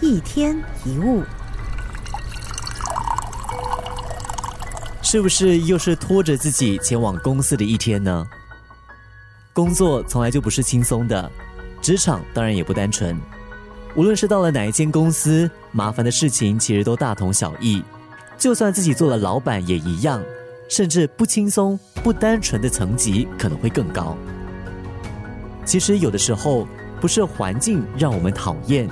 一天一物，是不是又是拖着自己前往公司的一天呢？工作从来就不是轻松的，职场当然也不单纯。无论是到了哪一间公司，麻烦的事情其实都大同小异。就算自己做了老板也一样，甚至不轻松、不单纯的层级可能会更高。其实有的时候不是环境让我们讨厌。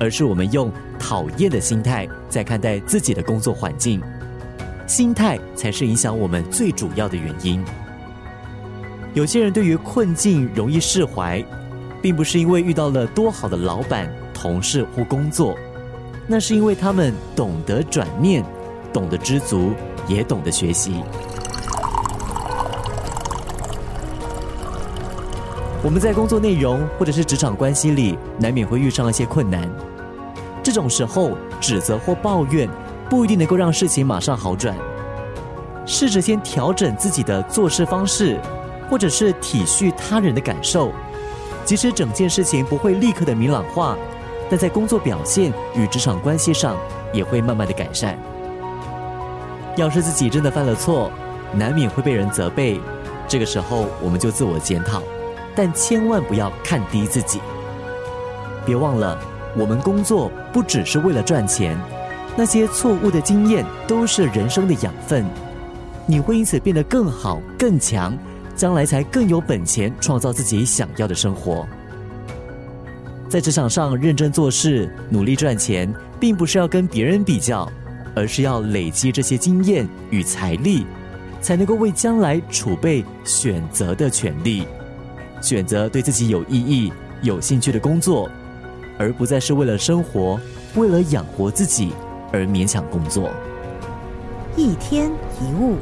而是我们用讨厌的心态在看待自己的工作环境，心态才是影响我们最主要的原因。有些人对于困境容易释怀，并不是因为遇到了多好的老板、同事或工作，那是因为他们懂得转念，懂得知足，也懂得学习。我们在工作内容或者是职场关系里，难免会遇上一些困难。这种时候，指责或抱怨不一定能够让事情马上好转。试着先调整自己的做事方式，或者是体恤他人的感受。即使整件事情不会立刻的明朗化，但在工作表现与职场关系上也会慢慢的改善。要是自己真的犯了错，难免会被人责备，这个时候我们就自我检讨。但千万不要看低自己，别忘了，我们工作不只是为了赚钱，那些错误的经验都是人生的养分，你会因此变得更好、更强，将来才更有本钱创造自己想要的生活。在职场上认真做事、努力赚钱，并不是要跟别人比较，而是要累积这些经验与财力，才能够为将来储备选择的权利。选择对自己有意义、有兴趣的工作，而不再是为了生活、为了养活自己而勉强工作。一天一物。